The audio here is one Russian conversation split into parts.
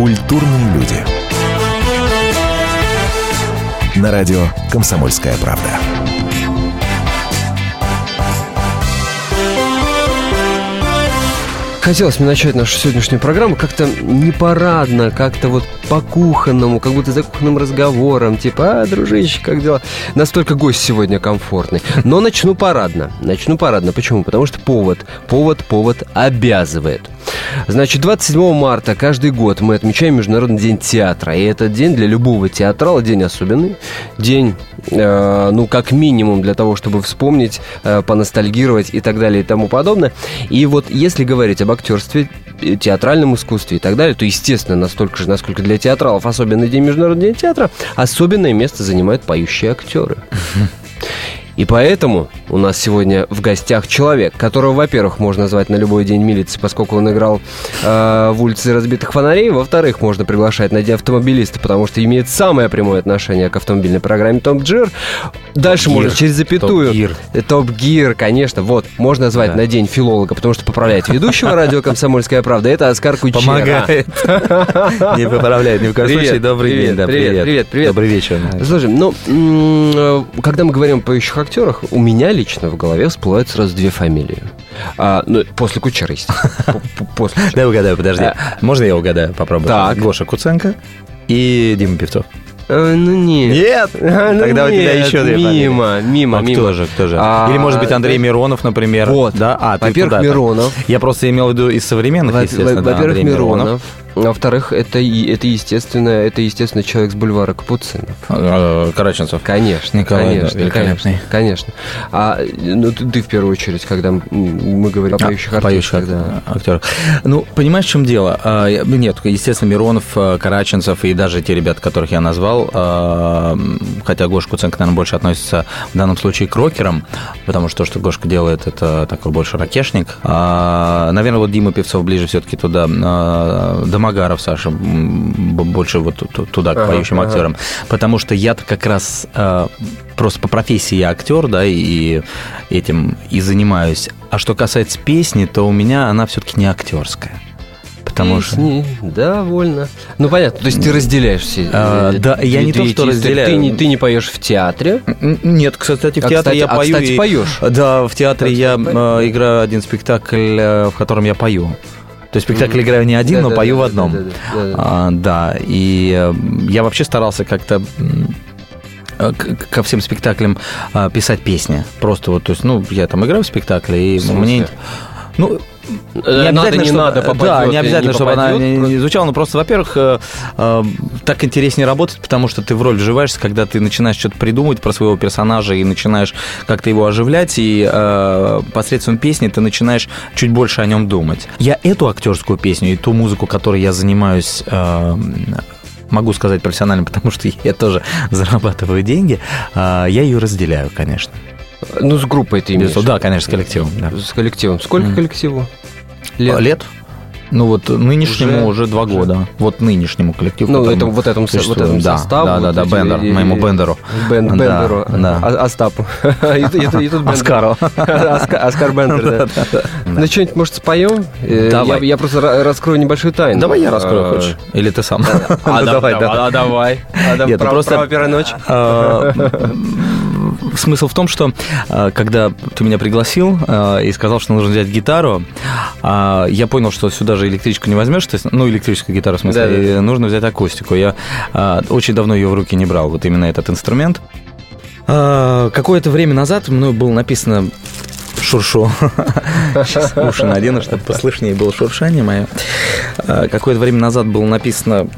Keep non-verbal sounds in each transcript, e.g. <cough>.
Культурные люди. На радио «Комсомольская правда». Хотелось мне начать нашу сегодняшнюю программу как-то не парадно, как-то вот по-кухонному, как будто за кухонным разговором, типа, а, дружище, как дела? Настолько гость сегодня комфортный. Но начну парадно. Начну парадно. Почему? Потому что повод, повод, повод обязывает. Значит, 27 марта каждый год мы отмечаем Международный день театра. И этот день для любого театрала день особенный. День, э, ну, как минимум для того, чтобы вспомнить, э, поностальгировать и так далее и тому подобное. И вот если говорить об актерстве, э, театральном искусстве и так далее, то, естественно, настолько же, насколько для театралов особенный день Международный день театра, особенное место занимают поющие актеры. И поэтому у нас сегодня в гостях человек, которого, во-первых, можно назвать на любой день милиции, поскольку он играл э, в улице разбитых фонарей, во-вторых, можно приглашать на день автомобилиста, потому что имеет самое прямое отношение к автомобильной программе Топ Джир. Дальше Топ можно через запятую. Топ Гир. Конечно. Вот, можно назвать Да. на день филолога, потому что поправляет ведущего радио «Комсомольская правда». Это Оскар Кучера. Помогает. <laughs> Не поправляет ни в коем случае. Добрый день, привет, привет. Добрый вечер. Слушай, ну, э, когда мы говорим о поющих актерах, у меня лично в голове всплывают сразу две фамилии. А, ну, после Кучера, естественно. После. Дай угадаю, подожди. А. Можно я угадаю? Попробую. Так. Гоша Куценко и Дима Певцов. Э, Ну, нет. Нет! А, ну Тогда у тебя нет, еще две Мимо, мимо, А мимо. кто же, кто же? А, Или, может быть, Андрей. Миронов, например. Вот. Да? А, ты Во-первых. Миронов. Я просто имел в виду из современных, Во- естественно, да, Во-первых, Миронов. Во-вторых, это, это, естественно, это, естественно, человек с бульвара Капуцинов. Э, Караченцев. Конечно, Николай, да, конечно, великолепный. конечно, конечно. А ну ты, ты в первую очередь, когда мы говорим о А, поющих о поющих артистах, да. актерах. Ну, понимаешь, в чем дело? А, Нет, естественно, Миронов, Караченцев и даже те ребята, которых я назвал, а, хотя Гоша Куценко, наверное, больше относится в данном случае к рокерам, потому что то, что Гошка делает, это такой больше ракешник. А, Наверное, вот Дима Певцов ближе все-таки туда, а, Домогаров, Саша, больше вот ту- туда, к Ага, поющим ага. актерам. Потому что я-то как раз а, просто по профессии я актер, да, и этим и занимаюсь. А что касается песни, то у меня она все-таки не актерская. Потому что... Песни, довольно. Ну, понятно, то есть ты разделяешь все. А, э, да, я не то, что разделяю. Ты не, ты не поешь в театре. Нет, кстати, в А, театре кстати- я а, пою. кстати, и- поешь? Да, в театре Кстати, я э, играю один спектакль, э, в котором я пою. То есть спектакль играю не один, но Да-да-да, пою в да-да-да, одном. да-да-да. А, Да, и э, я вообще старался как-то э, ко всем спектаклям а, писать песни. Просто вот, то есть, ну, я там играю в спектакле, и В мне... Ну, Э, надо, не чтобы- надо, попадет, Да, не или обязательно, чтобы она попадет, не, просто- не звучала, но просто, во-первых, э, э, так интереснее работать, потому что ты в роль вживаешься, когда ты начинаешь что-то придумывать про своего персонажа и начинаешь как-то его оживлять, и э, посредством песни ты начинаешь чуть больше о нем думать. Я эту актерскую песню и ту музыку, которой я занимаюсь э, могу сказать профессионально, потому что я тоже зарабатываю деньги, э, я ее разделяю, конечно. Ну, с группой ты имеешь. Да, конечно, с коллективом. да. С коллективом. Сколько Мгм. коллективу? Лет? Лет? Ну вот нынешнему Уже- уже, два уже. года. Вот нынешнему коллективу. Ну, это, вот этому, вот этому да, составу. Да, да, вот да, эти- Бендер, и- моему Бендеру. Бен- Да, Бендеру, да. А- Остапу. <laughs> И и и тут Бендер. Оскару. Оска- <laughs> Оскар Бендер, <laughs> да. Ну, что-нибудь, может, споем? Э, Давай. Я я просто ра- раскрою небольшую тайну. Давай я раскрою, А, хочешь? Или ты сам? А, Ну, да- давай, да- давай. а, давай. А, да, Нет, ну просто- право первой ночи. Смысл в том, что а, когда ты меня пригласил а, и сказал, что нужно взять гитару, а, я понял, что сюда же электричку не возьмешь, то есть, ну, электрическую гитару, в смысле, Да, да, нужно взять акустику. Я а, очень давно ее в руки не брал, вот именно этот инструмент. А, Какое-то время назад мною было написано шуршу. Сейчас уши надену, чтобы послышнее было шуршание мое. А, Какое-то время назад было написано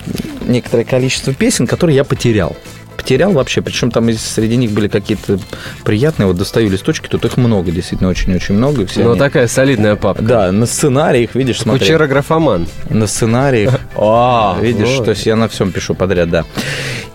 некоторое количество песен, которые я потерял. Потерял вообще, причем там из- среди них были какие-то приятные, вот достаю листочки, тут их много, действительно, очень-очень много. Все Ну, они- такая солидная папка. Да, на сценариях, видишь, смотри. Кучера графоман. На сценариях. <laughs> А, Видишь, то есть я на всем пишу подряд, да.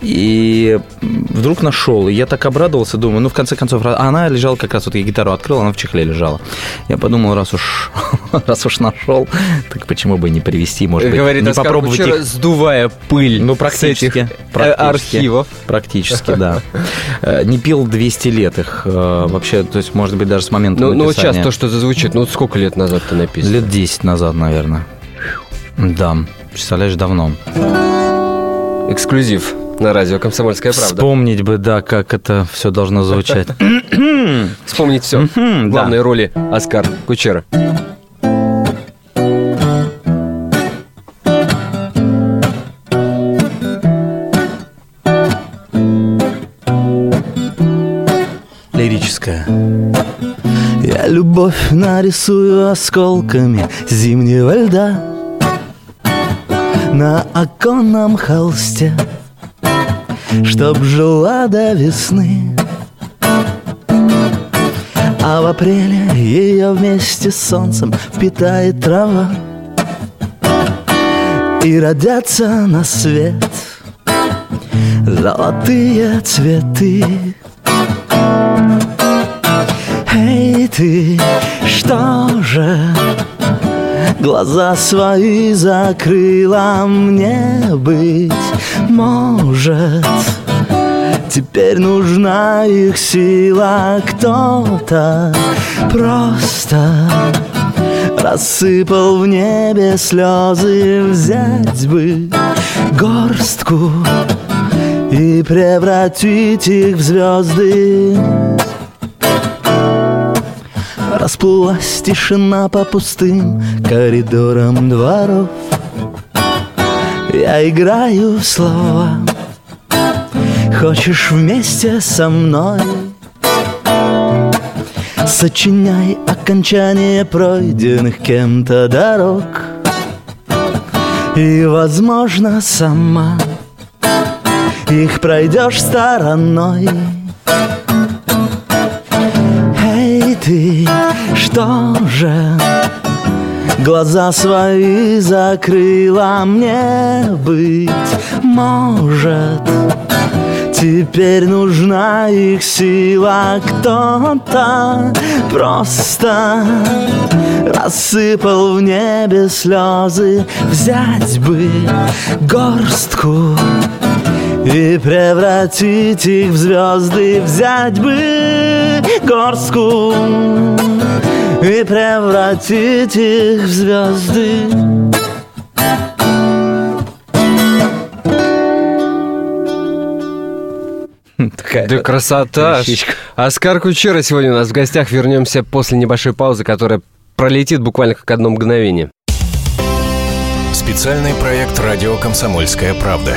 И вдруг нашел, и я так обрадовался, думаю, ну, в конце концов, а она лежала как раз, вот я гитару открыл, она в чехле лежала. Я подумал, раз уж, <laughs> раз уж нашел, так почему бы не привести, может быть, Говорит не Оскар попробовать Кучера, их сдувая пыль ну, с практически. этих э, практически. архивов. Практически, да. <laughs> Э, Не пил 200 лет их э, вообще, то есть, может быть, даже с момента Ну, ну вот сейчас то, что зазвучит, ну вот сколько лет назад ты написал? Лет 10 назад, наверное. Да, представляешь, давно. Эксклюзив на радио «Комсомольская правда». Вспомнить бы, да, как это все должно звучать. <coughs> Вспомнить все. Главные роли Оскар Кучера. Лирическая. Я любовь нарисую осколками зимнего льда На оконном холсте Чтоб жила до весны. А в апреле ее вместе с солнцем Впитает трава И родятся на свет Золотые цветы. Эй, ты, что же Глаза свои закрыла мне быть Может Теперь нужна их сила. Кто-то просто Рассыпал в небе слезы. Взять бы горстку И превратить их в звезды Расплылась тишина по пустым коридорам дворов. Я играю в слова. Хочешь вместе со мной? Сочиняй окончание пройденных кем-то дорог. И, возможно, сама Их пройдешь стороной ты, что же? Глаза свои закрыла мне быть. Может Теперь нужна их сила Кто-то? Просто Рассыпал в небе слезы. Взять бы горстку и превратить их в звезды Взять бы горстку И превратить их в звезды Такая Да красота! вещичка. Оскар Кучера сегодня у нас в гостях. Вернемся после небольшой паузы, которая пролетит буквально как одно мгновение. Специальный проект «Радио Комсомольская правда».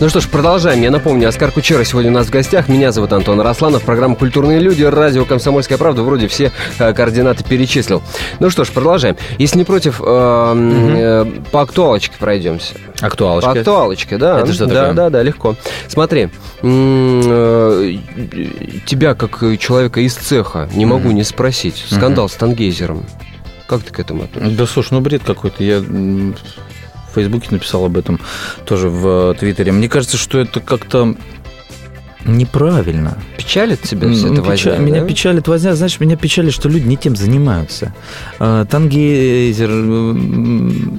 Ну что ж, продолжаем. Я напомню, Оскар Кучера сегодня у нас в гостях. Меня зовут Антон Арасланов. Программа «Культурные люди». Радио «Комсомольская правда». Вроде все э, координаты перечислил. Ну что ж, продолжаем. Если не против, э, э, по актуалочке пройдемся. По Актуалочка. актуалочке, да. Это что да, такое? Да, да, легко. Смотри, э, тебя, как человека из цеха, не могу не спросить. Скандал с Тангейзером. Как ты к этому относишься? Да слушай, ну бред какой-то. Я в Фейсбуке написал об этом, тоже в э, Твиттере. Мне кажется, что это как-то неправильно. Печалит тебя эта печаль- возня, Меня да? печалит возня, знаешь, меня печалит, что люди не тем занимаются. А, Тангейзер,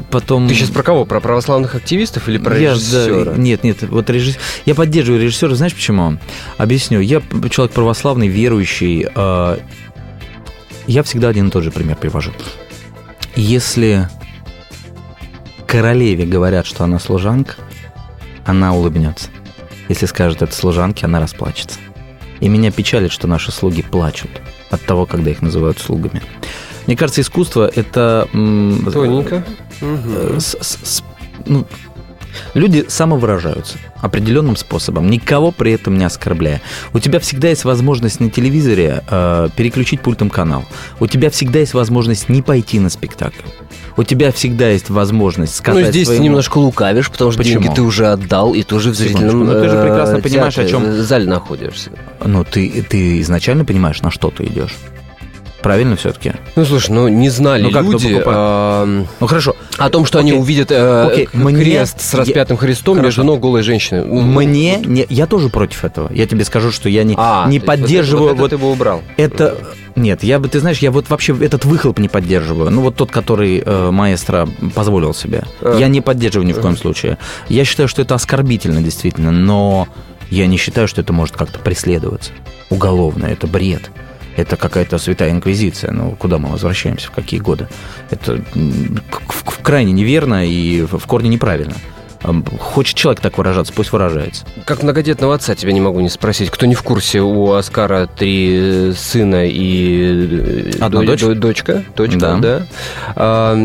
потом... Ты сейчас про кого? Про православных активистов или про Я, режиссера? да, нет, нет, вот режиссер... Я поддерживаю режиссера, знаешь почему? Объясню. Я человек православный, верующий. а, Я всегда один и тот же пример привожу. Если королеве говорят, что она служанка, она улыбнется. Если скажет это служанке, она расплачется. И меня печалит, что наши слуги плачут от того, когда их называют слугами. Мне кажется, искусство это... Тоненько. э, с- с- с- ну, Люди самовыражаются определенным способом, никого при этом не оскорбляя. У тебя всегда есть возможность на телевизоре э, переключить пультом канал. У тебя всегда есть возможность не пойти на спектакль. У тебя всегда есть возможность сказать Ну, здесь своему... ты немножко лукавишь, потому что Почему? деньги ты уже отдал, и тоже в зрительном ну ты же прекрасно э, понимаешь, о чем- э, зале находишься. Ну, ты, ты изначально понимаешь, на что ты идешь. Правильно все-таки? Ну, слушай, ну не знали Ну, как люди Ну, хорошо. о том, что они Окей. увидят э, Окей, к- мне- крест с я- распятым Христом Хорошо. между ног голой женщины. Мне... Не, я тоже против этого. Я тебе скажу, что я не, а, не есть вот это- поддерживаю... Вот, это вот ты бы убрал. Это нет, я бы, ты знаешь, я вот вообще этот выхлоп не поддерживаю. Ну вот тот, который э, маэстро позволил себе, А. я не поддерживаю ни в коем случае. Я считаю, что это оскорбительно действительно, но я не считаю, что это может как-то преследоваться уголовно. Это бред. Это какая-то святая инквизиция. Ну, куда мы возвращаемся, в какие годы? Это крайне неверно и в корне неправильно. Хочет человек так выражаться, пусть выражается. Как многодетного отца тебя не могу не спросить. Кто не в курсе, у Оскара три сына и э, Одна до- дочь? до- дочка. Дочка, Да. да. А,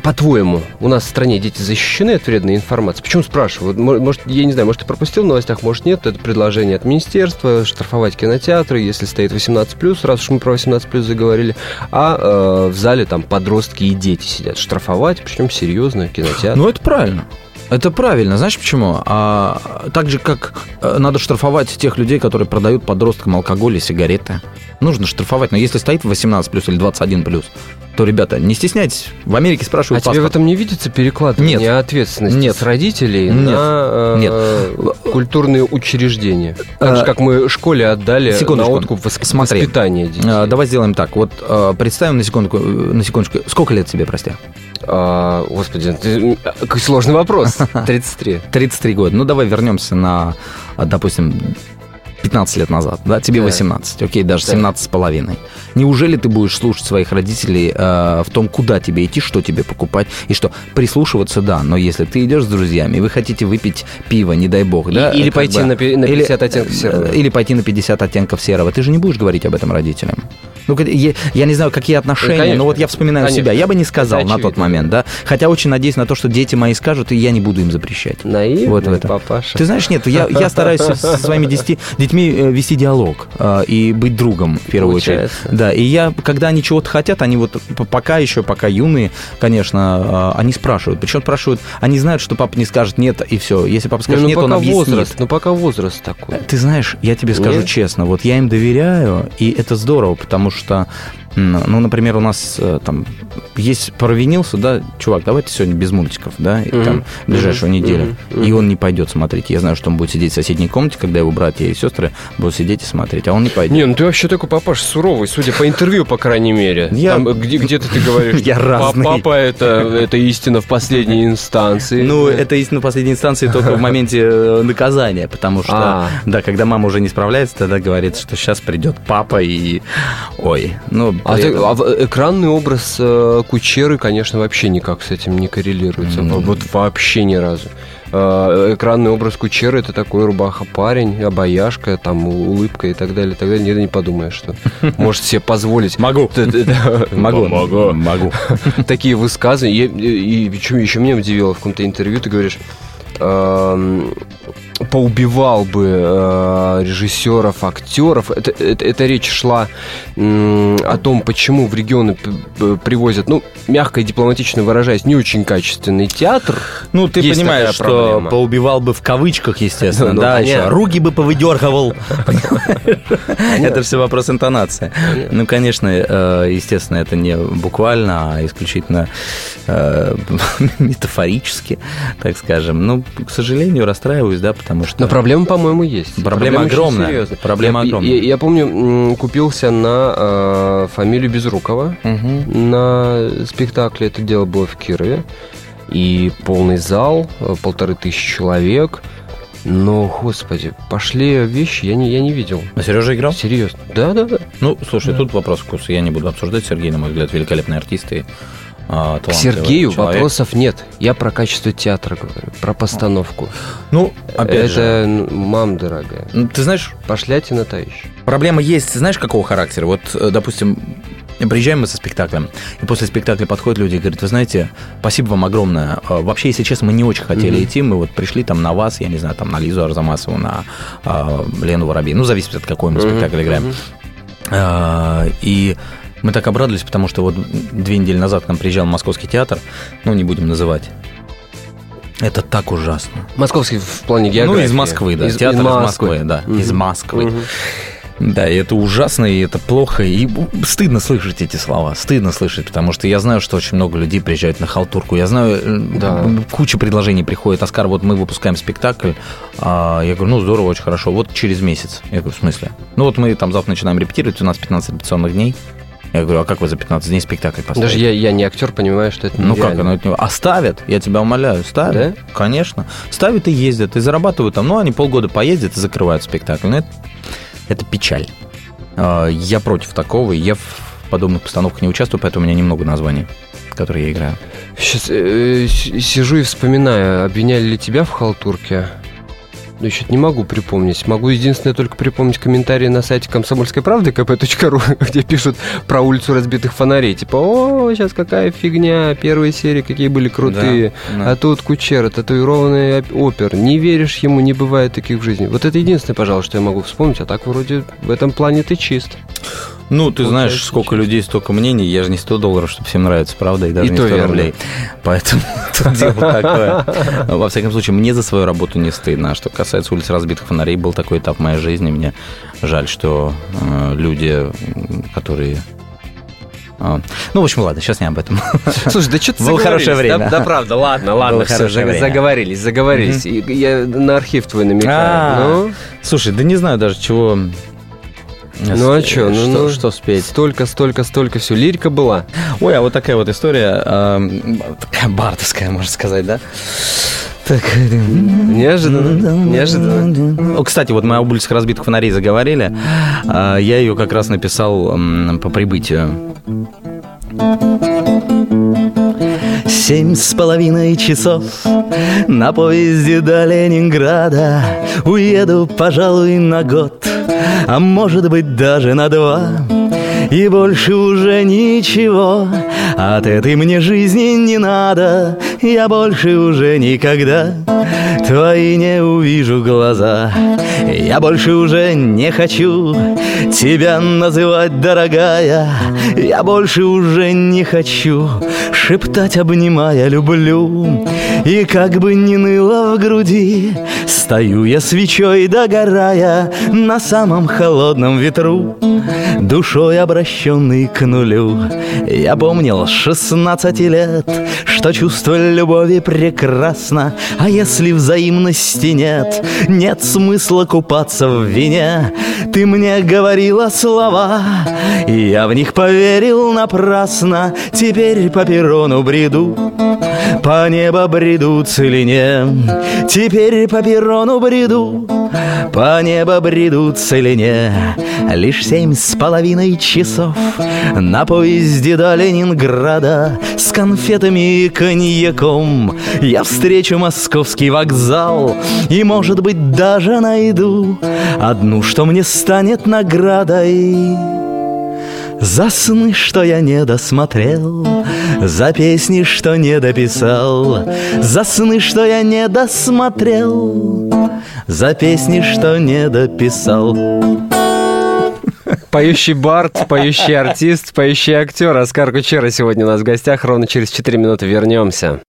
по-твоему, у нас в стране дети защищены от вредной информации? Почему спрашиваю? Может, я не знаю, может, ты пропустил в новостях, может, нет. Это предложение от министерства штрафовать кинотеатры, если стоит 18+, раз уж мы про 18+, заговорили. А э, в зале там подростки и дети сидят. Штрафовать, причем серьезно, кинотеатр. Ну, это правильно. Это правильно. Знаешь почему? А, так же, как э, надо штрафовать тех людей, которые продают подросткам алкоголь и сигареты. Нужно штрафовать. Но если стоит 18 плюс или 21 плюс, то, ребята, не стесняйтесь. В Америке А спрашивают тебе в паспорт. этом не видится перекладывание Нет. ответственности Нет. с родителей Нет. на э, культурные учреждения? Так А, же, как мы школе отдали секундочку. на откуп вос- Смотри. воспитание детей. А, Давай сделаем так. Вот э, представим на секундку, э, на секундочку. Сколько лет тебе, прости? А, господи, ты- какой сложный вопрос. <laughs> 33. 33 года. Ну, давай вернемся на, а, допустим, 15 лет назад, да, тебе Да. 18, окей, даже Да. 17 с половиной. Неужели ты будешь слушать своих родителей э, в том, куда тебе идти, что тебе покупать, и что прислушиваться, да, но если ты идешь с друзьями, и вы хотите выпить пиво, не дай бог, И- да, или как пойти бы, на на 50 оттенков серого. э, Или пойти на 50 оттенков серого, ты же не будешь говорить об этом родителям. Ну, я, я не знаю, какие отношения, конечно. но вот я вспоминаю Конечно. себя. Я бы не сказал Это на тот момент, да. Хотя очень надеюсь на то, что дети мои скажут, и я не буду им запрещать. Наивный Вот в этом. папаша. Ты знаешь, нет, я, я стараюсь со, своими десяти, детьми э, вести диалог э, и быть другом в первую Получается. очередь. Да, и я, когда они чего-то хотят, они вот пока еще, пока юные, конечно, э, они спрашивают. Причем спрашивают, они знают, что папа не скажет нет, и все. Если папа Ну, скажет ну, нет, он объяснит. возраст, ну пока возраст такой. Ты знаешь, я тебе скажу Нет? честно, вот я им доверяю, и это здорово, потому что, м, ну, например, у нас э, там есть провинился, да, чувак, давай ты сегодня без мультиков, да, и Мгм. там ближайшую Мгм. неделю, Мгм. и он не пойдет смотреть. Я знаю, что он будет сидеть в соседней комнате, когда его братья и сестры будут сидеть и смотреть, а он не пойдет. Не, ну ты вообще такой папаш суровый, судя по интервью, по крайней мере. Я- Там, где, где-то ты говоришь, <laughs> Я разный. папа это, это истина в последней инстанции. Ну, это истина в последней инстанции только в моменте э, наказания, потому что, А. да, когда мама уже не справляется, тогда говорится, что сейчас придет папа и... Ой, ну... А, ты- а в- экранный образ э, Кучеры, конечно, вообще никак с этим не коррелируется. М. Вот вообще ни разу. Э, экранный образ Кучеры это такой рубаха парень, обаяшка, там улыбка и так далее, и так далее. Никогда не подумаешь, что <laughs> может себе позволить. Могу. <laughs> Могу. Могу. Могу. <laughs> Такие высказывания. И, еще меня удивило в каком-то интервью, ты говоришь, эм, поубивал бы э, режиссеров, актеров. Это, это, это речь шла м, о том, почему в регионы привозят, ну, мягко и дипломатично выражаясь, не очень качественный театр. Ну, ты Есть понимаешь, что проблема. поубивал бы в кавычках, естественно, Ну, да, понятно. еще руки бы повыдергивал. Это все вопрос интонации. Ну, конечно, э, естественно, это не буквально, а исключительно э, <laughs> метафорически, так скажем. Ну, к сожалению, расстраиваюсь, да, потому что... Но проблема, по-моему, есть. Проблема очень огромная. Проблема я, огромная. Я, я помню, купился на э, фамилию Безрукова. Мгм. на спектакле. Это дело было в Кирове. И полный зал, э, полторы тысячи человек. Но, господи, пошли вещи, я не, я не видел. А Сережа играл? Серьезно. Да, да, да. Ну, слушай, тут вопрос вкуса. Я не буду обсуждать. Сергей, на мой взгляд, великолепный артист и а, К Сергею человек. вопросов нет. Я про качество театра говорю, про постановку. Ну, опять Это, же... ну, мам дорогая, ну, Ты знаешь, пошлятина та еще. Проблема есть, знаешь, какого характера? Вот, э, допустим, Приезжаем мы со спектаклем, и после спектакля подходят люди и говорят, вы знаете, спасибо вам огромное. А, Вообще, если честно, мы не очень хотели mm-hmm. идти, мы вот пришли там на вас, я не знаю, там на Лизу Арзамасову, на э, Лену Воробей, ну, зависит от какой мы mm-hmm. спектакль играем. Mm-hmm. Э, и мы так обрадовались, потому что вот две недели назад к нам приезжал Московский театр, ну, не будем называть, это так ужасно. Московский в плане географии. Ну, из Москвы, да. Из, Театр из из Москвы, Москвы да. Мгм. Из Москвы. Мгм. Да, и это ужасно, и это плохо, и стыдно слышать эти слова, стыдно слышать, потому что я знаю, что очень много людей приезжают на халтурку, я знаю, э, Да. куча предложений приходит, Оскар, вот мы выпускаем спектакль, а я говорю, ну, здорово, очень хорошо, вот через месяц. Я говорю, в смысле? Ну, вот мы там завтра начинаем репетировать, у нас 15 репетиционных дней. Я говорю, а как вы за 15 дней спектакль поставите? Даже я, я не актер, понимаю, что это Ну как, оно от него- А ставят, я тебя умоляю, ставят. Да? Конечно. Ставят и ездят, и зарабатывают там. Ну, они полгода поездят и закрывают спектакль. Ну, это, это печаль. А, Я против такого, и я в подобных постановках не участвую, поэтому у меня немного названий, которые я играю. Сейчас э, сижу и вспоминаю, обвиняли ли тебя в халтурке? Ну, что-то не могу припомнить. Могу единственное только припомнить комментарии на сайте комсомольской правды kp.ru, <laughs> где пишут про улицу разбитых фонарей. Типа, о, сейчас какая фигня, первые серии какие были крутые. Да, да. А тут Кучера, татуированный оп- опер. Не веришь ему, не бывает таких в жизни. Вот это единственное, пожалуй, что я могу вспомнить. А так вроде в этом плане ты чист. Ну, ты знаешь, сколько честно. людей, столько мнений. Я же не 100 долларов, чтобы всем нравится, правда? И даже И не то 100 верно. рублей. Поэтому <laughs> тут дело такое. Во всяком случае, мне за свою работу не стыдно. А что касается улиц разбитых фонарей, был такой этап в моей жизни. Мне жаль, что э, люди, которые... а, Ну, в общем, ладно, сейчас не об этом. <laughs> Слушай, да что-то Было хорошее время. Да, да правда, ладно, ладно, Было все, время. заговорились, заговорились. И Я на архив твой намекаю. А, Ну, Слушай, да не знаю даже, чего... Ну, а чё, ну, что, ну. что спеть? столько, столько, столько все. Лирика была. Ой, а вот такая вот история, эм, такая бардовская, можно сказать, да? Так, Неожиданно, неожиданно. О, кстати, вот мы об улицах разбитых фонарей заговорили. А, Я ее как раз написал по прибытию. Семь с половиной часов на поезде до Ленинграда Уеду, пожалуй, на год, а может быть даже на два. И больше уже ничего. От этой мне жизни не надо Я больше уже никогда твои не увижу глаза. Я больше уже не хочу тебя называть, дорогая. Я больше уже не хочу шептать, обнимая, люблю. И как бы ни ныло в груди Стою я свечой догорая На самом холодном ветру Душой обращенный к нулю. Я помнил с 16 лет Что чувство любови прекрасно А если взаимности нет Нет смысла купаться в вине. Ты мне говорила слова И я в них поверил напрасно. Теперь по перрону бреду по небу бреду целине. Теперь по перрону бреду По небу бреду целине Лишь семь с половиной часов. На поезде до Ленинграда С конфетами и коньяком Я встречу московский вокзал И, может быть, даже найду Одну, что мне станет наградой. За сны, что я не досмотрел, За песни, что не дописал, За сны, что я не досмотрел, За песни, что не дописал. Поющий бард, поющий артист, поющий актер. Оскар Кучера сегодня у нас в гостях. Ровно через 4 минуты вернемся.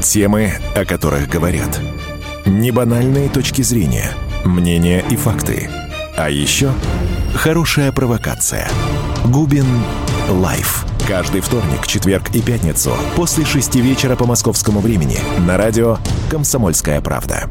Темы, о которых говорят. Небанальные точки зрения, мнения и факты. А еще хорошая провокация. Губин Live. Каждый вторник, четверг и пятницу после шести вечера по московскому времени на радио «Комсомольская правда».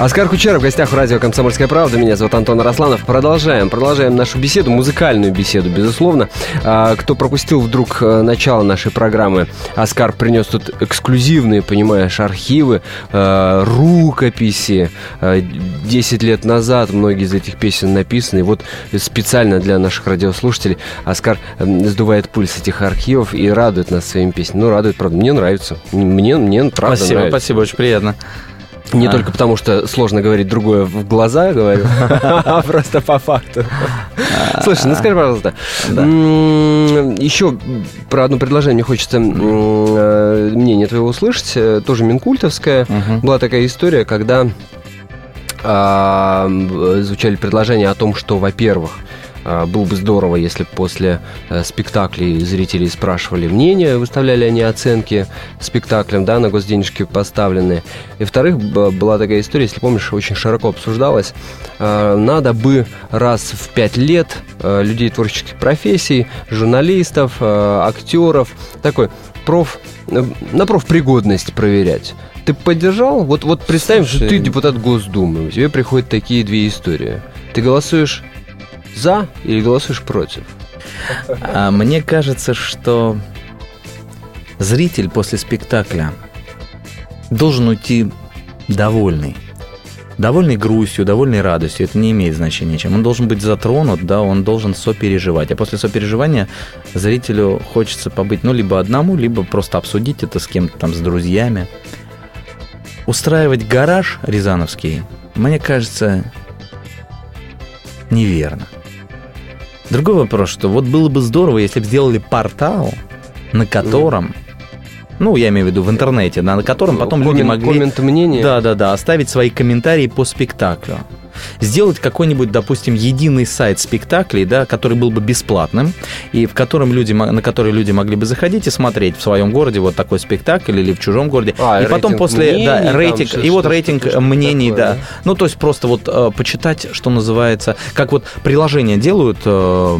Оскар Кучеров в гостях у радио «Комсомольская правда». Меня зовут Антон Росланов. Продолжаем. Продолжаем нашу беседу, музыкальную беседу, безусловно. А, кто пропустил вдруг э, начало нашей программы, Оскар принес тут эксклюзивные, понимаешь, архивы, э, рукописи. Э, десять лет назад многие из этих песен написаны. И вот специально для наших радиослушателей Оскар сдувает пульс этих архивов и радует нас своими песнями. Ну, радует, правда. Мне нравится. Мне, мне правда спасибо, нравится. Спасибо, очень приятно. Не а. только потому, что сложно говорить другое в глаза, говорю, <laughs> а просто по факту. А. Слушай, ну скажи, пожалуйста, еще про одно предложение мне хочется э, мнение твоего услышать. Э, тоже Минкультовская. Была такая история, когда звучали предложения о том, что, во-первых, а, было бы здорово, если после э, спектаклей зрители спрашивали мнение, выставляли они оценки спектаклям, да, на госденежки поставленные. И во-вторых, была такая история, если помнишь, очень широко обсуждалась. А, надо бы раз в пять лет э, людей творческих профессий, журналистов, э, актеров, такой проф, на профпригодность проверять. Ты поддержал? Вот, вот представим, Слушай, что ты депутат Госдумы, у тебя приходят такие две истории. Ты голосуешь за или голосуешь против? А мне кажется, что зритель после спектакля должен уйти довольный. Довольный грустью, довольный радостью, это не имеет значения чем. Он должен быть затронут, да, он должен сопереживать. А после сопереживания зрителю хочется побыть, ну, либо одному, либо просто обсудить это с кем-то там, с друзьями. Устраивать гараж рязановский, мне кажется, неверно. Другой вопрос, что вот было бы здорово, если бы сделали портал, на котором ну, я имею в виду в интернете, на котором потом Коммент, люди могли... Коммент мнения. Да, да, да, оставить свои комментарии по спектаклю сделать какой-нибудь, допустим, единый сайт спектаклей, да, который был бы бесплатным, и в котором люди, на который люди могли бы заходить и смотреть в своем городе вот такой спектакль или в чужом городе. А, и, потом после, мнений, да, рейтинг, и вот рейтинг что, мнений, такое, да. да. Ну, то есть просто вот э, почитать, что называется, как вот приложения делают, э,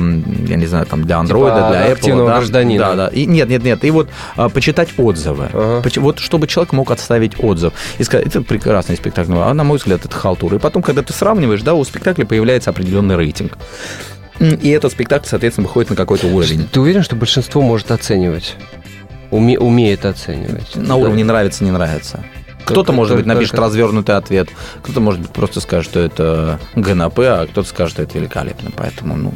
я не знаю, там для андроида, типа для Apple. Да, гражданина. Да, да. И, нет, нет, нет. И вот э, почитать отзывы. Ага. Вот чтобы человек мог отставить отзыв. И сказать, это прекрасный спектакль, а на мой взгляд, это халтура. И потом, когда ты сравниваешь, да, у спектакля появляется определенный рейтинг. И этот спектакль, соответственно, выходит на какой-то уровень. Ты уверен, что большинство может оценивать? Уме, умеет оценивать? На уровне нравится, не нравится. Кто-то, может быть, напишет только... развернутый ответ, кто-то, может быть, просто скажет, что это ГНП, а кто-то скажет, что это великолепно. Поэтому, ну...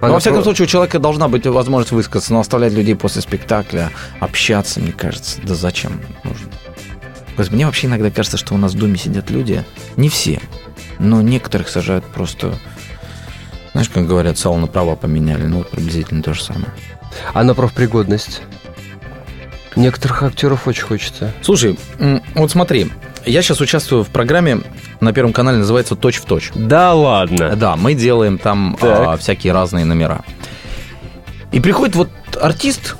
Но, во всяком про... случае, у человека должна быть возможность высказаться, но оставлять людей после спектакля, общаться, мне кажется, да зачем нужно? Мне вообще иногда кажется, что у нас в Думе сидят люди, не все, но некоторых сажают просто... Знаешь, как говорят, сало на права поменяли. Ну, вот приблизительно то же самое. А на профпригодность? Некоторых актеров очень хочется. Слушай, вот смотри, я сейчас участвую в программе на Первом канале, называется «Точь в точь». Да ладно? Да, мы делаем там а, всякие разные номера. И приходит вот артист,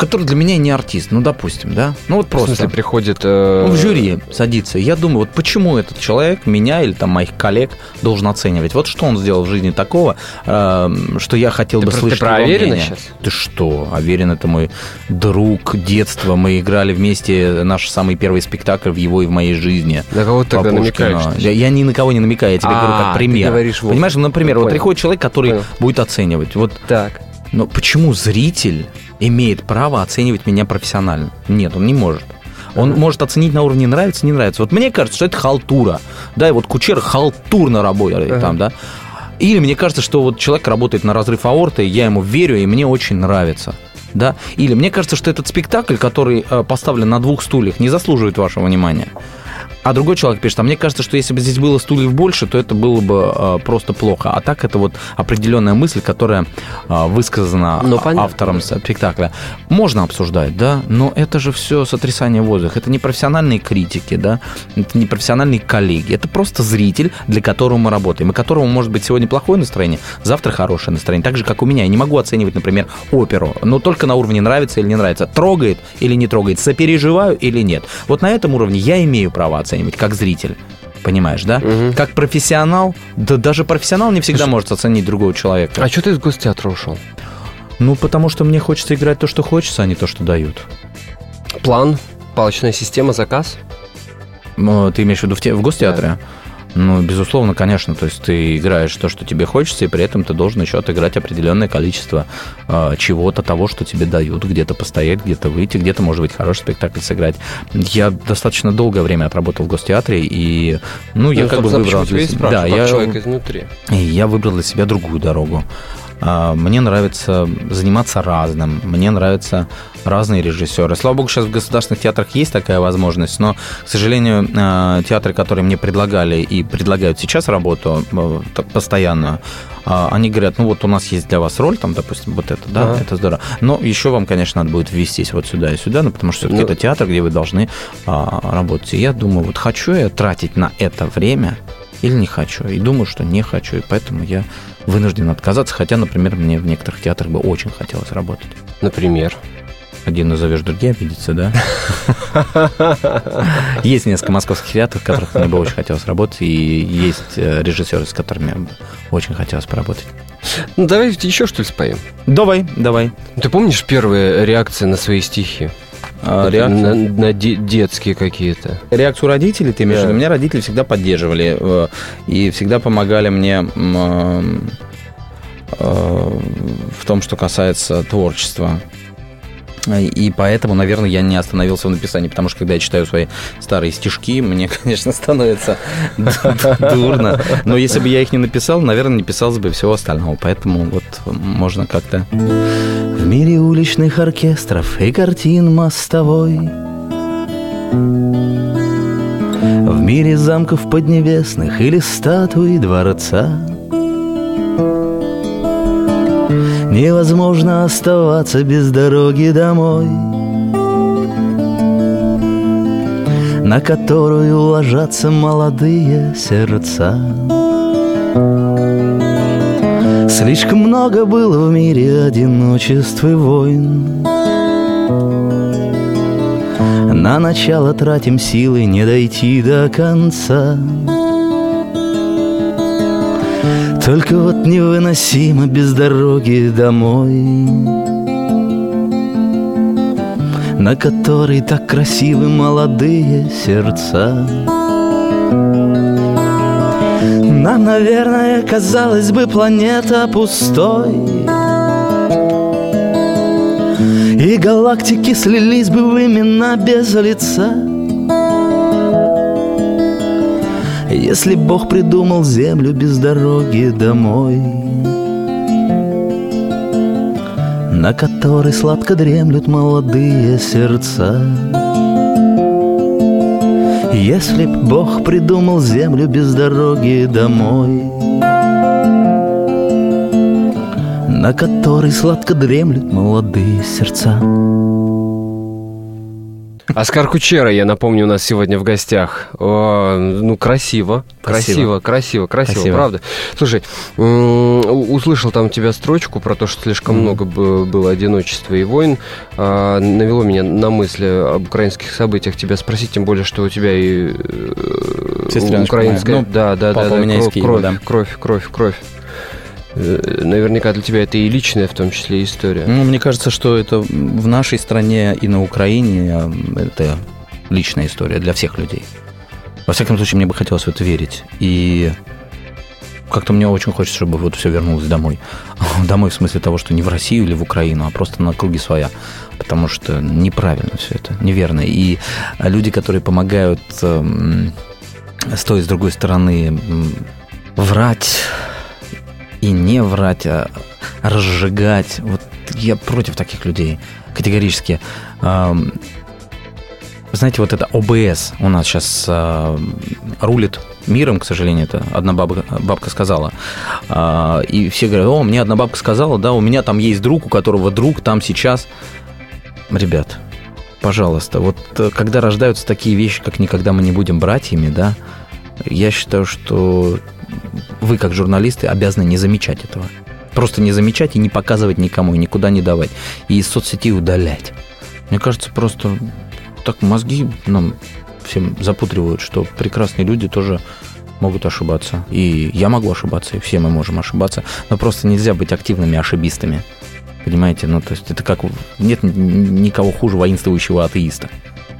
который для меня не артист, ну, допустим, да? Ну, вот просто. В смысле, приходит... Э... Ну, в жюри садится. Я думаю, вот почему этот человек меня или там моих коллег должен оценивать? Вот что он сделал в жизни такого, э, что я хотел ты бы слышать Ты про Аверина сейчас? Ты что? Аверин – это мой друг детства. Мы играли вместе наш самый первый спектакль в его и в моей жизни. На кого ты тогда намекаешь? Я, я ни на кого не намекаю, я тебе а, говорю как пример. Ты говоришь, Понимаешь, например, вот приходит человек, который будет оценивать. Вот так. Но почему зритель имеет право оценивать меня профессионально. Нет, он не может. Он может оценить на уровне нравится, не нравится. Вот мне кажется, что это халтура. Да, и вот Кучер халтурно работает uh-huh. там, да. Или мне кажется, что вот человек работает на разрыв аорты, я ему верю, и мне очень нравится. Да? Или мне кажется, что этот спектакль, который э, поставлен на двух стульях, не заслуживает вашего внимания. А другой человек пишет, а мне кажется, что если бы здесь было стульев больше, то это было бы э, просто плохо. А так это вот определенная мысль, которая э, высказана ну, автором спектакля. Можно обсуждать, да, но это же все сотрясание воздуха. Это не профессиональные критики, да, это не профессиональные коллеги. Это просто зритель, для которого мы работаем, и которому может быть сегодня плохое настроение, завтра хорошее настроение. Так же, как у меня. Я не могу оценивать, например, оперу, но только на уровне нравится или не нравится, трогает или не трогает, сопереживаю или нет. Вот на этом уровне я имею право оценивать как зритель. Понимаешь, да? Угу. Как профессионал, да даже профессионал не всегда Слушай, может оценить другого человека. А что ты из гостеатра ушел? Ну, потому что мне хочется играть то, что хочется, а не то, что дают. План, палочная система, заказ? Ну, Ты имеешь в виду в, те, в гостеатре? Ну, безусловно, конечно. То есть ты играешь то, что тебе хочется, и при этом ты должен еще отыграть определенное количество э, чего-то, того, что тебе дают, где-то постоять, где-то выйти, где-то, может быть, хороший спектакль сыграть. Я достаточно долгое время отработал в гостеатре, и, ну, я Ну, как бы выбрал... для себя- да, я, человек изнутри. я выбрал для себя другую дорогу. А, Мне нравится заниматься разным. Мне нравятся разные режиссеры. Слава богу, сейчас в государственных театрах есть такая возможность, но, к сожалению, а, театры, которые мне предлагали и предлагают сейчас работу э, так, постоянную, а, они говорят, ну вот у нас есть для вас роль, там, допустим, вот это, да, Ага. это здорово. Но еще вам, конечно, надо будет ввестись вот сюда и сюда, ну, потому что все-таки Ну. это театр, где вы должны а, работать. И я думаю, вот хочу я тратить на это время или не хочу. И думаю, что не хочу, и поэтому я вынужден отказаться, хотя, например, мне в некоторых театрах бы очень хотелось работать. Например. Один назовешь, другие обидятся, да? <laughs> Есть несколько московских театров, в которых мне бы очень хотелось работать, и есть э, режиссеры, с которыми очень хотелось поработать. Ну, давай еще что ли споем. Давай, давай. Ты помнишь первые реакции на свои стихи? А, Вот реакция? На, на де- детские какие-то. Реакцию родителей ты имеешь в виду? Меня родители всегда поддерживали э, и всегда помогали мне э, э, в том, что касается творчества. И поэтому, наверное, я не остановился в написании, потому что когда я читаю свои старые стишки, мне, <laughs> конечно, становится ду- дурно. Но если бы я их не написал, наверное, не писалось бы всего остального. Поэтому вот можно как-то... В мире уличных оркестров и картин мостовой в мире замков поднебесных или статуи дворца Невозможно оставаться без дороги домой На которую ложатся молодые сердца. Слишком много было в мире одиночеств и войн. На начало тратим силы не дойти до конца Только вот невыносимо без дороги домой На которой так красивы молодые сердца. Нам, наверное, казалось бы, планета пустой. И галактики слились бы в имена без лица Если Бог придумал землю без дороги домой На которой сладко дремлют молодые сердца Если б Бог придумал землю без дороги домой на которой сладко дремлют молодые сердца. Оскар Кучера, я напомню, у нас сегодня в гостях. Ну, красиво, красиво, красиво, красиво, Спасибо. правда. Слушай, услышал там у тебя строчку про то, что слишком много бы- было одиночества и войн. А, навело меня на мысли об украинских событиях тебя спросить, тем более, что у тебя и э, Сестреночка украинская. Ну, да, да, да, да, кровь, кровь, кровь, кровь, Наверняка для тебя это и личная, в том числе, история. Ну, мне кажется, что это в нашей стране и на Украине э, это личная история для всех людей. Во всяком случае, мне бы хотелось в это верить. И как-то мне очень хочется, чтобы вот все вернулось домой. <laughs> Домой в смысле того, что не в Россию или в Украину, а просто на круги своя. Потому что неправильно все это, неверно. И люди, которые помогают эм, с той и с другой стороны врать и не врать, а разжигать. Вот я против таких людей категорически. Знаете, вот это ОБС у нас сейчас рулит миром, к сожалению, это одна бабка, бабка сказала. А, И все говорят, о, мне одна бабка сказала, да, у меня там есть друг, у которого друг там сейчас. Ребят, пожалуйста, вот э, когда рождаются такие вещи, как никогда мы не будем братьями, да, я считаю, что вы, как журналисты, обязаны не замечать этого. Просто не замечать и не показывать никому, и никуда не давать. И из соцсетей удалять. Мне кажется, просто так мозги нам всем запутривают, что прекрасные люди тоже могут ошибаться. И я могу ошибаться, и все мы можем ошибаться. Но просто нельзя быть активными ошибистами. Понимаете? Ну, то есть это как... Нет никого хуже воинствующего атеиста.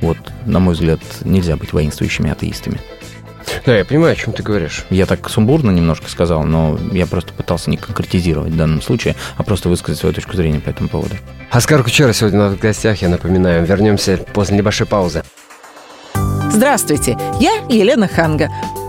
Вот, на мой взгляд, нельзя быть воинствующими атеистами. Да, я понимаю, о чем ты говоришь. Я так сумбурно немножко сказал, но я просто пытался не конкретизировать в данном случае, а просто высказать свою точку зрения по этому поводу. Оскар Кучера сегодня у нас в гостях, я напоминаю. Вернемся после небольшой паузы. Здравствуйте, я Елена Ханга.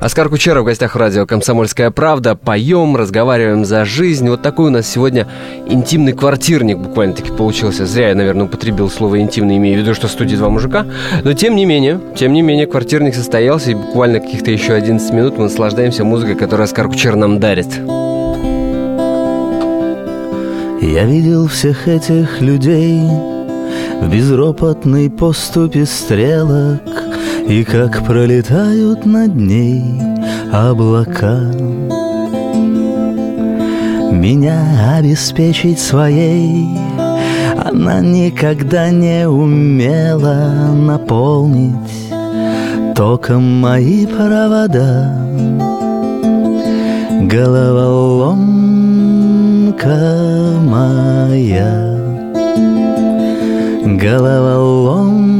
Оскар Кучеров в гостях радио «Комсомольская правда». Поем, разговариваем за жизнь. Вот такой у нас сегодня интимный квартирник буквально-таки получился. Зря я, наверное, употребил слово «интимный», имея в виду, что в студии два мужика. Но тем не менее, тем не менее, квартирник состоялся, и буквально каких-то еще 11 минут мы наслаждаемся музыкой, которую Оскар Кучер нам дарит. Я видел всех этих людей в безропотной поступе стрелок И как пролетают над ней облака. Меня обеспечить своей Она никогда не умела наполнить Током мои провода. Головоломка моя Головоломка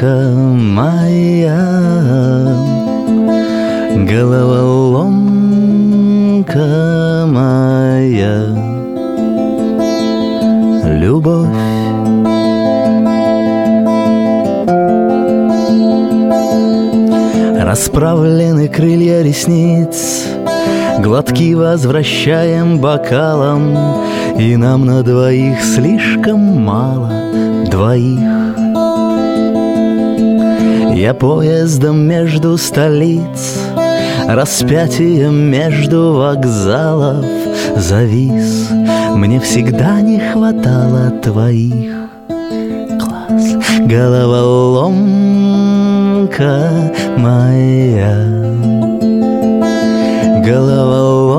моя Головоломка моя Любовь. Расправлены крылья ресниц Глотки возвращаем бокалом И нам на двоих слишком мало двоих Я поездом между столиц Распятием между вокзалов Завис. Мне всегда не хватало твоих глаз. Головоломка моя. Головоломка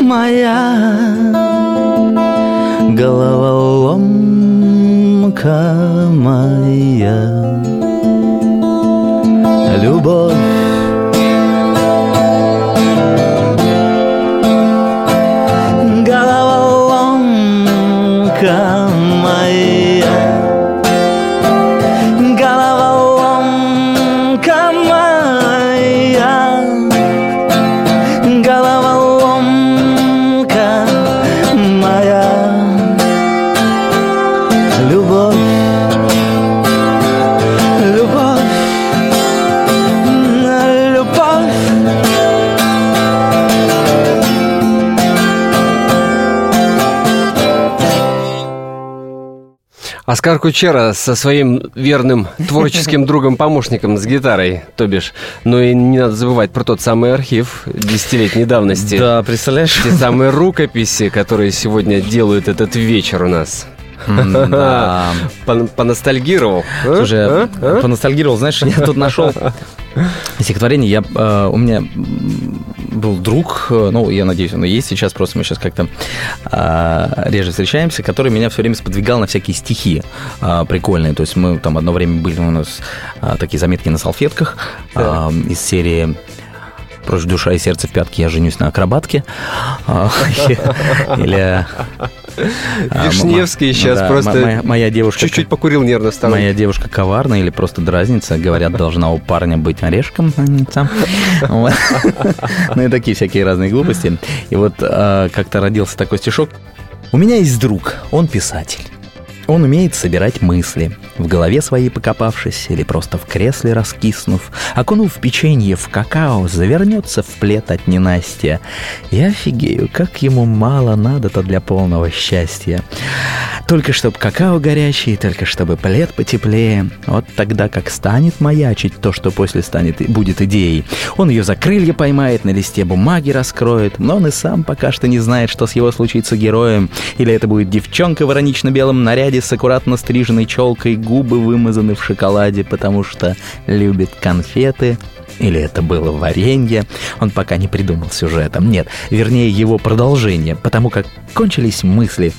моя. Головоломка моя Любовь Оскар Кучера со своим верным творческим другом-помощником с гитарой, то бишь. Ну и не надо забывать про тот самый архив десятилетней давности. Да, представляешь? Те самые рукописи, которые сегодня делают этот вечер у нас. Да. <laughs> Пон- Поностальгировал. Слушай, А? А? поностальгировал, знаешь, я тут нашел <laughs> стихотворение. Я, э, у меня был друг, э, ну, я надеюсь, он и есть сейчас, просто мы сейчас как-то а, реже встречаемся, который меня все время сподвигал на всякие стихи а, прикольные. То есть мы там одно время были у нас а, такие заметки на салфетках а, из серии «Прочь душа и сердце в пятке, я женюсь на акробатке». А, <laughs> Или... а, Вишневский сейчас да, просто моя- девушка... Чуть-чуть покурил нервно стало. Моя девушка коварна или просто дразнится. Говорят, должна у парня быть орешком. а не. <laughs> Ну и такие всякие разные глупости. И вот а, как-то родился такой стишок. У меня есть друг, он писатель. Он умеет собирать мысли, в голове своей покопавшись или просто в кресле раскиснув, окунув печенье в какао, завернется в плед от ненастья. Я офигею, как ему мало надо-то для полного счастья. Только чтоб какао горячий, только чтобы плед потеплее. Вот тогда как станет маячить то, что после станет и будет идеей. Он ее за крылья поймает, на листе бумаги раскроет, но он и сам пока что не знает, что с его случится героем. Или это будет девчонка в иронично-белом наряде с аккуратно стриженной челкой, губы вымазаны в шоколаде, потому что любит конфеты, или это было варенье. Он пока не придумал сюжетом. Нет, вернее его продолжение, потому как кончились мысли.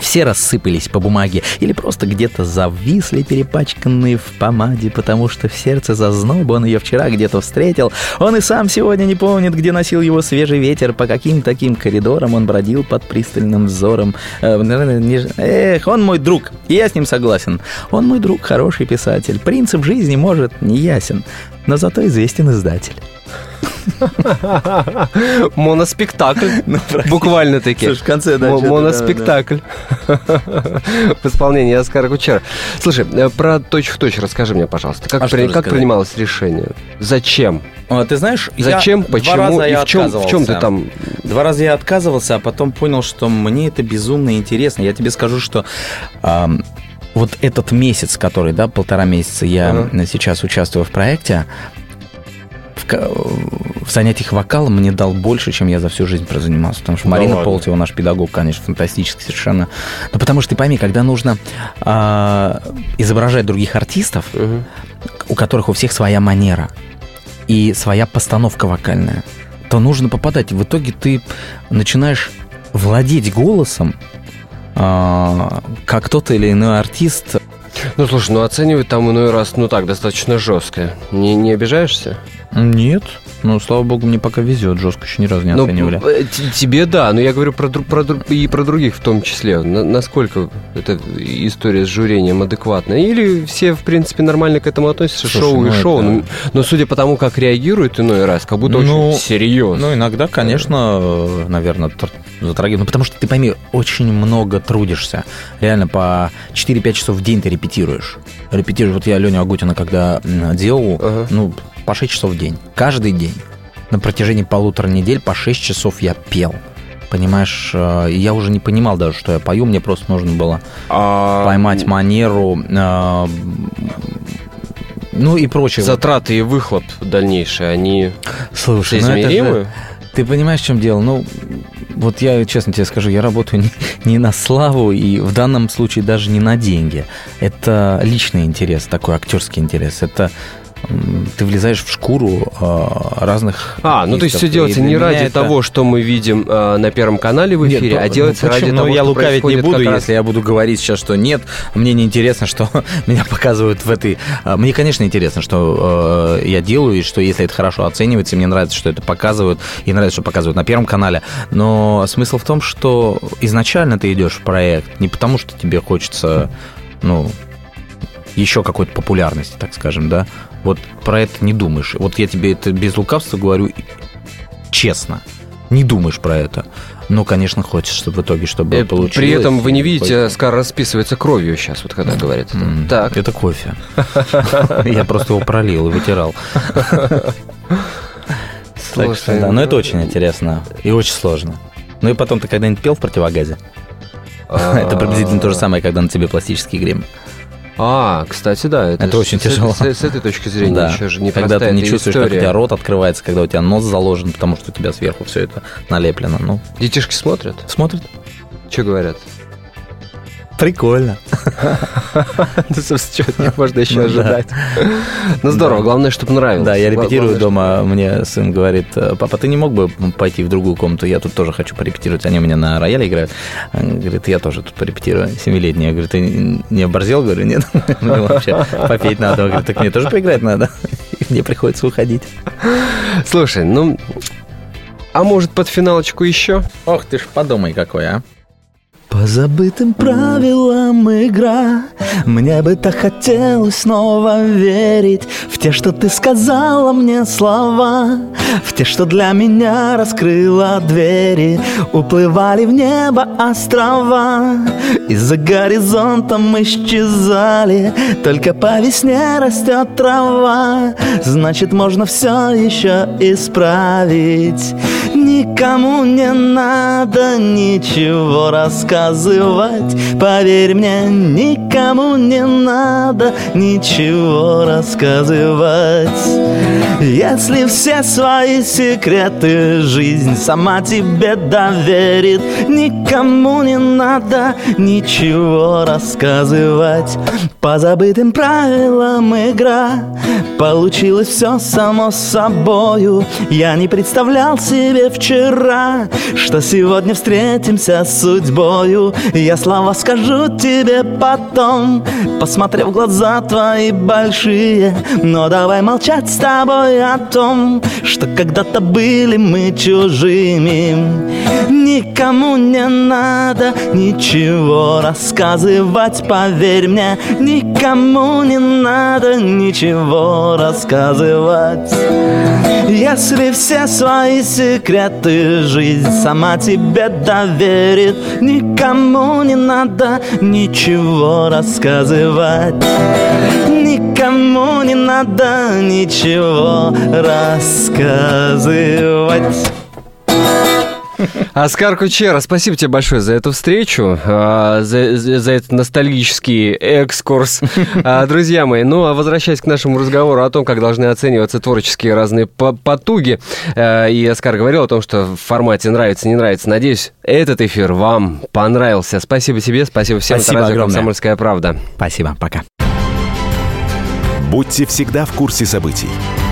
Все рассыпались по бумаге или просто где-то зависли, перепачканные в помаде, потому что в сердце зазноб, он ее вчера где-то встретил. Он и сам сегодня не помнит, где носил его свежий ветер, по каким таким коридорам он бродил под пристальным взором. Э, Эх, он мой друг, и я с ним согласен. Он мой друг, хороший писатель. Принцип жизни, может, не ясен, но зато известен издатель. <laughs> Моноспектакль. <laughs> Буквально таки. Слушай, в конце, да, Моноспектакль. <laughs> В исполнении Оскара Кучера. Слушай, э, про точь-в-точь расскажи мне, пожалуйста. Как, А принималось решение? Зачем? А, Ты знаешь, Зачем? Почему? И в чем, в чем ты там... Два раза я отказывался, а потом понял, что мне это безумно интересно. Я тебе скажу, что вот этот месяц, который, да, полтора месяца я Ага. сейчас участвую в проекте, в, ка- в занятиях вокалом мне дал больше, чем я за всю жизнь прозанимался. Потому что Да Марина ладно? Полтева, наш педагог, конечно, фантастический совершенно. Но потому что ты пойми, когда нужно а, изображать других артистов, Мгм. у которых у всех своя манера и своя постановка вокальная, то нужно попадать. В итоге ты начинаешь владеть голосом, а, как тот или иной артист. Ну, слушай, ну оценивать там иной раз, ну так, достаточно жестко. Не, не обижаешься? Нет. Ну, слава богу, мне пока везет. Жестко еще ни разу не Ну, оценивали. э, т- тебе да, но я говорю про, про и про других в том числе. На- насколько эта история с жюрением адекватна? Или все, в принципе, нормально к этому относятся? Слушай, шоу и ну шоу. это- Но, но судя по тому, как реагируют иной раз, как будто Ну, очень серьезно. Ну, иногда, конечно, наверное, затрагивает. Ну, потому что ты пойми, очень много трудишься. Реально, по 4-5 часов в день ты репетируешь. Репетируешь. Вот я Леню Агутина, когда делал, Ага. ну, по 6 часов в день. Каждый день. На протяжении полутора недель по 6 часов я пел. Понимаешь, э, я уже не понимал даже, что я пою, мне просто нужно было А, поймать манеру, э, ну и прочее. Затраты и выхлоп дальнейшие, они Слушай, ну это же- соизмеримы? Ты понимаешь, в чем дело? Ну, вот я честно тебе скажу, я работаю <laughs> не, не на славу и в данном случае даже не на деньги. Это личный интерес, такой актерский интерес. Это ты влезаешь в шкуру а, разных. А, ну то есть все делается не ради это- того, что мы видим э, на Первом канале в Нет, эфире, ну, а делается ну, ради того, Ну, я что лукавить не буду, раз- если я буду говорить сейчас, что нет. Мне не интересно, что <laughs> меня показывают в этой... а, Мне, конечно, интересно, что э, я делаю, и что если это хорошо оценивается, мне нравится, что это показывают, и нравится, что показывают на Первом канале. Но смысл в том, что изначально ты идешь в проект не потому, что тебе хочется, ну, еще какой-то популярности, так скажем, да. Вот про это не думаешь. Вот я тебе это без лукавства говорю честно. Не думаешь про это. Но, конечно, хочешь, чтобы в итоге, чтобы Э, получилось. При этом вы не видите, Хочется. Скар расписывается кровью сейчас, вот когда говорит. это. М, Так. Это кофе. <laughs> Я просто его пролил и вытирал. Слушай, да, но это ну, очень интересно и очень сложно. Ну и потом, ты когда-нибудь пел в противогазе? <laughs> Это приблизительно то же самое, когда на тебе пластический грим. А, кстати, да. Это ж очень с- тяжело. С, с этой точки зрения Да. еще же не Когда ты не чувствуешь, как у история. тебя рот открывается, когда у тебя нос заложен, потому что у тебя сверху все это налеплено. Ну, Детишки смотрят? смотрят. Что говорят? Прикольно. <laughs> Ну, собственно, что от них можно еще Ну, да. ожидать? Ну, здорово, главное, чтобы нравилось. Да, я репетирую дома, мне сын говорит, папа, ты не мог бы пойти в другую комнату, я тут тоже хочу порепетировать, они у меня на рояле играют. Говорит, я тоже тут порепетирую, семилетний. Я говорю, ты не оборзел? Говорю, нет, <laughs> мне вообще попеть надо. Говорит, так мне тоже поиграть надо. <laughs> Мне приходится уходить. Слушай, ну... А может, под финалочку еще? Ох ты ж, подумай какой, а. По забытым правилам игра. Мне бы так хотелось снова верить В те, что ты сказала мне слова В те, что для меня раскрыла двери. Уплывали в небо острова И за горизонтом исчезали. Только по весне растет трава Значит, можно все еще исправить Никому не надо ничего рассказывать. Поверь мне, никому не надо ничего рассказывать. Если все свои секреты жизнь сама тебе доверит Никому не надо ничего рассказывать. По забытым правилам игра Получилось все само собою. Я не представлял себе вчера Что сегодня встретимся с судьбою. Я слова скажу тебе потом Посмотрев в глаза твои большие. Но давай молчать с тобой о том Что когда-то были мы чужими. Никому не надо ничего рассказывать, поверь мне. Никому не надо ничего рассказывать. Если все свои секреты жизнь сама тебе доверит. Никому не надо ничего рассказывать. Никому не надо ничего рассказывать Оскар Кучера, спасибо тебе большое за эту встречу, а, за, за, этот ностальгический экскурс. <laughs> А, друзья мои, ну а возвращаясь к нашему разговору о том, как должны оцениваться творческие разные потуги, а, и Оскар говорил о том, что в формате нравится, не нравится. Надеюсь, этот эфир вам понравился. Спасибо тебе, спасибо всем. Спасибо огромное. «Комсомольская правда». Спасибо, пока. Будьте всегда в курсе событий.